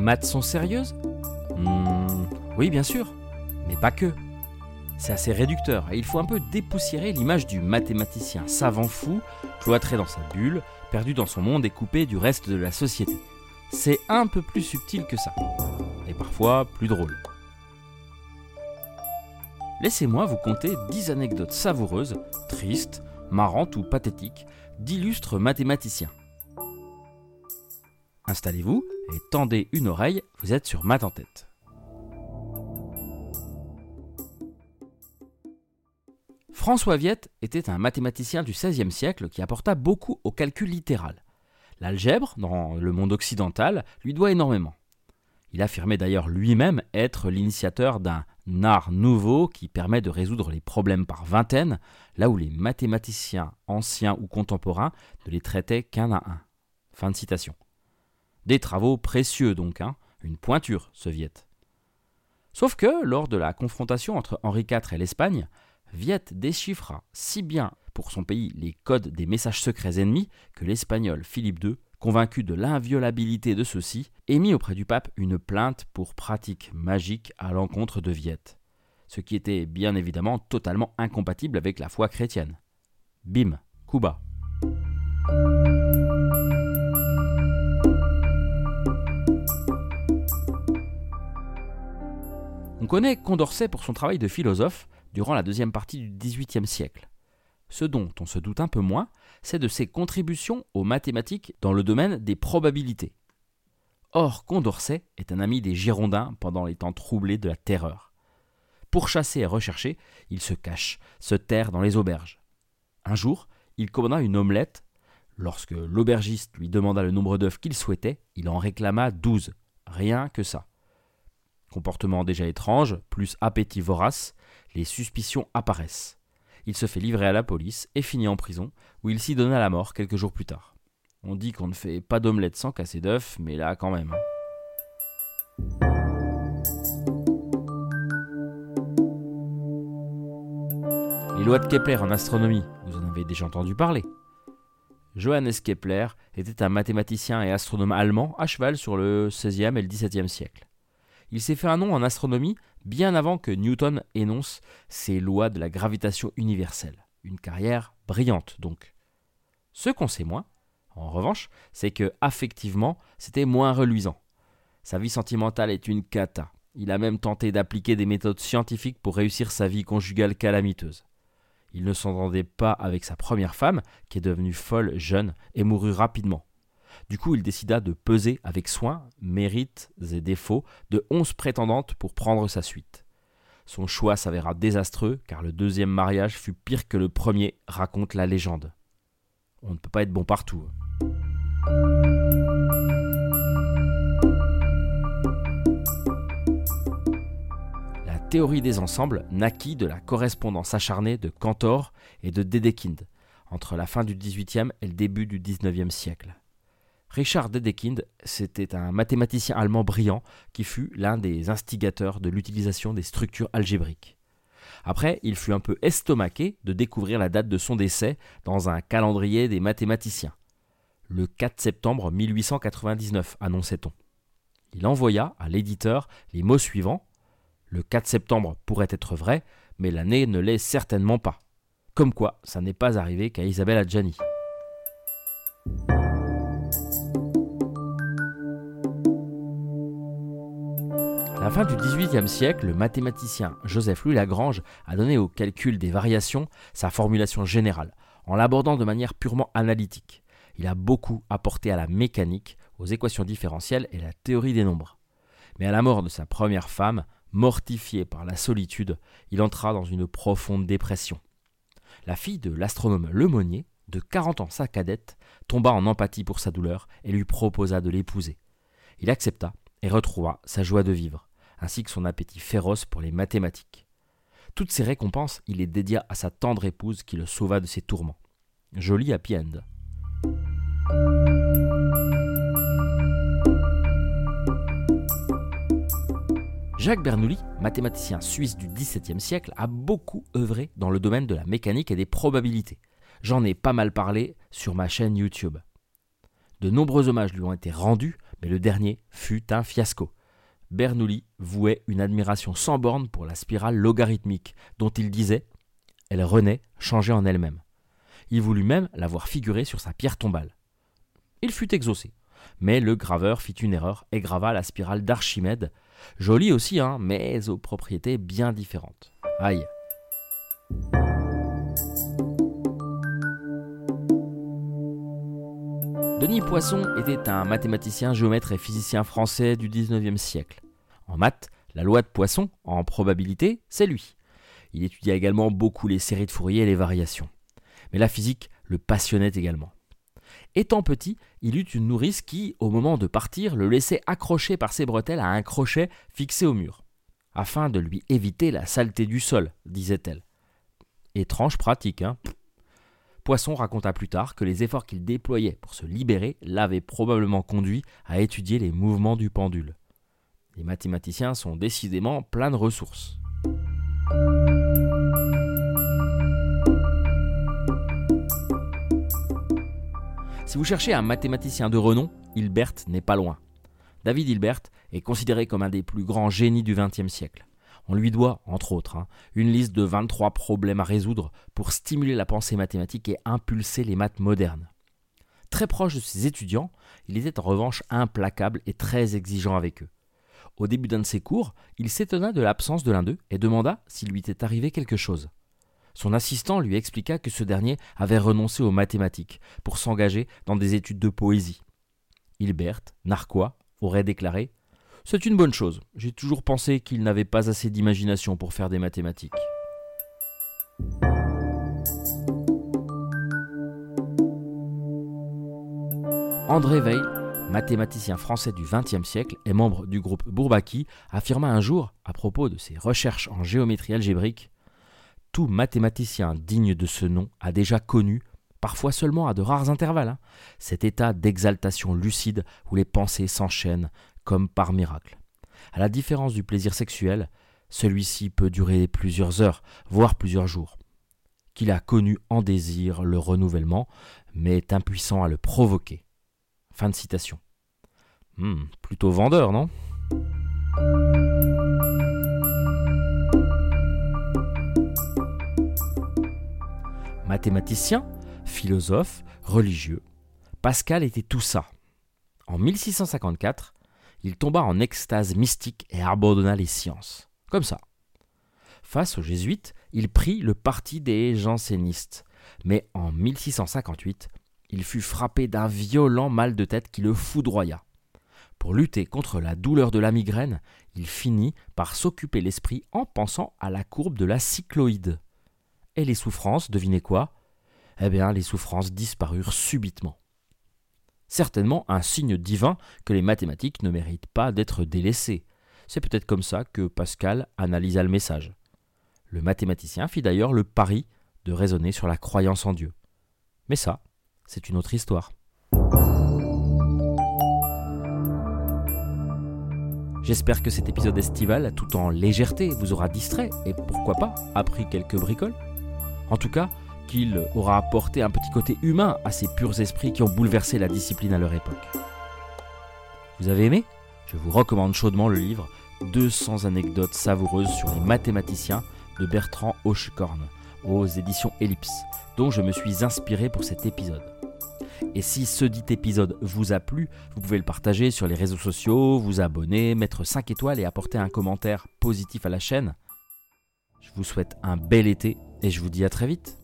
maths sont sérieuses Hmm, Oui, bien sûr, mais pas que. C'est assez réducteur et il faut un peu dépoussiérer l'image du mathématicien savant fou, cloîtré dans sa bulle, perdu dans son monde et coupé du reste de la société. C'est un peu plus subtil que ça, et parfois plus drôle. Laissez-moi vous conter 10 anecdotes savoureuses, tristes, marrantes ou pathétiques, d'illustres mathématiciens. Installez-vous et tendez une oreille, vous êtes sur Math en tête. François Viette était un mathématicien du XVIe siècle qui apporta beaucoup au calcul littéral. L'algèbre, dans le monde occidental, lui doit énormément. Il affirmait d'ailleurs lui-même être l'initiateur d'un art nouveau qui permet de résoudre les problèmes par vingtaines, là où les mathématiciens anciens ou contemporains ne les traitaient qu'un à un. Fin de citation. Des travaux précieux donc, hein, une pointure, ce Viette. Sauf que, lors de la confrontation entre Henri IV et l'Espagne, Viette déchiffra si bien pour son pays les codes des messages secrets ennemis que l'espagnol Philippe II, convaincu de l'inviolabilité de ceux-ci, émit auprès du pape une plainte pour pratique magique à l'encontre de Viette, ce qui était bien évidemment totalement incompatible avec la foi chrétienne. Bim, Cuba. On connaît Condorcet pour son travail de philosophe durant la deuxième partie du XVIIIe siècle. Ce dont on se doute un peu moins, c'est de ses contributions aux mathématiques dans le domaine des probabilités. Or, Condorcet est un ami des Girondins pendant les temps troublés de la terreur. Pourchassé et recherché, il se cache, se terre dans les auberges. Un jour, il commanda une omelette. Lorsque l'aubergiste lui demanda le nombre d'œufs qu'il souhaitait, il en réclama douze. Rien que ça. Comportement déjà étrange, plus appétit vorace, les suspicions apparaissent. Il se fait livrer à la police et finit en prison, où il s'y donna la mort quelques jours plus tard. On dit qu'on ne fait pas d'omelette sans casser d'œufs, mais là quand même. Les lois de Kepler en astronomie, vous en avez déjà entendu parler. Johannes Kepler était un mathématicien et astronome allemand à cheval sur le XVIe et le XVIIe siècle. Il s'est fait un nom en astronomie bien avant que Newton énonce ses lois de la gravitation universelle. Une carrière brillante donc. Ce qu'on sait moins, en revanche, c'est que affectivement, c'était moins reluisant. Sa vie sentimentale est une cata. Il a même tenté d'appliquer des méthodes scientifiques pour réussir sa vie conjugale calamiteuse. Il ne s'entendait pas avec sa première femme, qui est devenue folle jeune et mourut rapidement. Du coup, il décida de peser avec soin, mérites et défauts de onze prétendantes pour prendre sa suite. Son choix s'avéra désastreux car le deuxième mariage fut pire que le premier, raconte la légende. On ne peut pas être bon partout. La théorie des ensembles naquit de la correspondance acharnée de Cantor et de Dedekind entre la fin du XVIIIe et le début du XIXe siècle. Richard Dedekind, c'était un mathématicien allemand brillant qui fut l'un des instigateurs de l'utilisation des structures algébriques. Après, il fut un peu estomaqué de découvrir la date de son décès dans un calendrier des mathématiciens. Le 4 septembre 1899, annonçait-on. Il envoya à l'éditeur les mots suivants. Le 4 septembre pourrait être vrai, mais l'année ne l'est certainement pas. Comme quoi, ça n'est pas arrivé qu'à Isabelle Adjani. À la fin du XVIIIe siècle, le mathématicien Joseph Louis Lagrange a donné au calcul des variations sa formulation générale, en l'abordant de manière purement analytique. Il a beaucoup apporté à la mécanique, aux équations différentielles et à la théorie des nombres. Mais à la mort de sa première femme, mortifié par la solitude, il entra dans une profonde dépression. La fille de l'astronome Lemonnier, de 40 ans sa cadette, tomba en empathie pour sa douleur et lui proposa de l'épouser. Il accepta et retrouva sa joie de vivre, ainsi que son appétit féroce pour les mathématiques. Toutes ces récompenses, il les dédia à sa tendre épouse qui le sauva de ses tourments. Joli happy end. Jacques Bernoulli, mathématicien suisse du XVIIe siècle, a beaucoup œuvré dans le domaine de la mécanique et des probabilités. J'en ai pas mal parlé sur ma chaîne YouTube. De nombreux hommages lui ont été rendus, Mais le dernier fut un fiasco. Bernoulli vouait une admiration sans borne pour la spirale logarithmique, dont il disait Elle renaît, changée en elle-même. Il voulut même la voir figurer sur sa pierre tombale. Il fut exaucé. Mais le graveur fit une erreur et grava la spirale d'Archimède. Jolie aussi, hein, mais aux propriétés bien différentes. Aïe. Denis Poisson était un mathématicien, géomètre et physicien français du 19e siècle. En maths, la loi de Poisson, en probabilité, c'est lui. Il étudia également beaucoup les séries de Fourier et les variations. Mais la physique le passionnait également. Étant petit, il eut une nourrice qui, au moment de partir, le laissait accroché par ses bretelles à un crochet fixé au mur, afin de lui éviter la saleté du sol, disait-elle. Étrange pratique, hein? Poisson raconta plus tard que les efforts qu'il déployait pour se libérer l'avaient probablement conduit à étudier les mouvements du pendule. Les mathématiciens sont décidément pleins de ressources. Si vous cherchez un mathématicien de renom, Hilbert n'est pas loin. David Hilbert est considéré comme un des plus grands génies du XXe siècle. On lui doit, entre autres, hein, une liste de 23 problèmes à résoudre pour stimuler la pensée mathématique et impulser les maths modernes. Très proche de ses étudiants, il était en revanche implacable et très exigeant avec eux. Au début d'un de ses cours, il s'étonna de l'absence de l'un d'eux et demanda s'il lui était arrivé quelque chose. Son assistant lui expliqua que ce dernier avait renoncé aux mathématiques pour s'engager dans des études de poésie. Hilbert, narquois, aurait déclaré c'est une bonne chose. J'ai toujours pensé qu'il n'avait pas assez d'imagination pour faire des mathématiques. André Weil, mathématicien français du XXe siècle et membre du groupe Bourbaki, affirma un jour, à propos de ses recherches en géométrie algébrique, Tout mathématicien digne de ce nom a déjà connu, parfois seulement à de rares intervalles, hein, cet état d'exaltation lucide où les pensées s'enchaînent comme par miracle. À la différence du plaisir sexuel, celui-ci peut durer plusieurs heures, voire plusieurs jours. Qu'il a connu en désir le renouvellement, mais est impuissant à le provoquer. Fin de citation. Hmm, plutôt vendeur, non? Mathématicien, philosophe, religieux, Pascal était tout ça. En 1654, il tomba en extase mystique et abandonna les sciences. Comme ça. Face aux jésuites, il prit le parti des jansénistes. Mais en 1658, il fut frappé d'un violent mal de tête qui le foudroya. Pour lutter contre la douleur de la migraine, il finit par s'occuper l'esprit en pensant à la courbe de la cycloïde. Et les souffrances, devinez quoi? Eh bien, les souffrances disparurent subitement certainement un signe divin que les mathématiques ne méritent pas d'être délaissées. C'est peut-être comme ça que Pascal analysa le message. Le mathématicien fit d'ailleurs le pari de raisonner sur la croyance en Dieu. Mais ça, c'est une autre histoire. J'espère que cet épisode estival, tout en légèreté, vous aura distrait et pourquoi pas appris quelques bricoles. En tout cas, qu'il aura apporté un petit côté humain à ces purs esprits qui ont bouleversé la discipline à leur époque. Vous avez aimé? Je vous recommande chaudement le livre 200 anecdotes savoureuses sur les mathématiciens de Bertrand Hochekorn aux éditions Ellipse, dont je me suis inspiré pour cet épisode. Et si ce dit épisode vous a plu, vous pouvez le partager sur les réseaux sociaux, vous abonner, mettre 5 étoiles et apporter un commentaire positif à la chaîne. Je vous souhaite un bel été et je vous dis à très vite.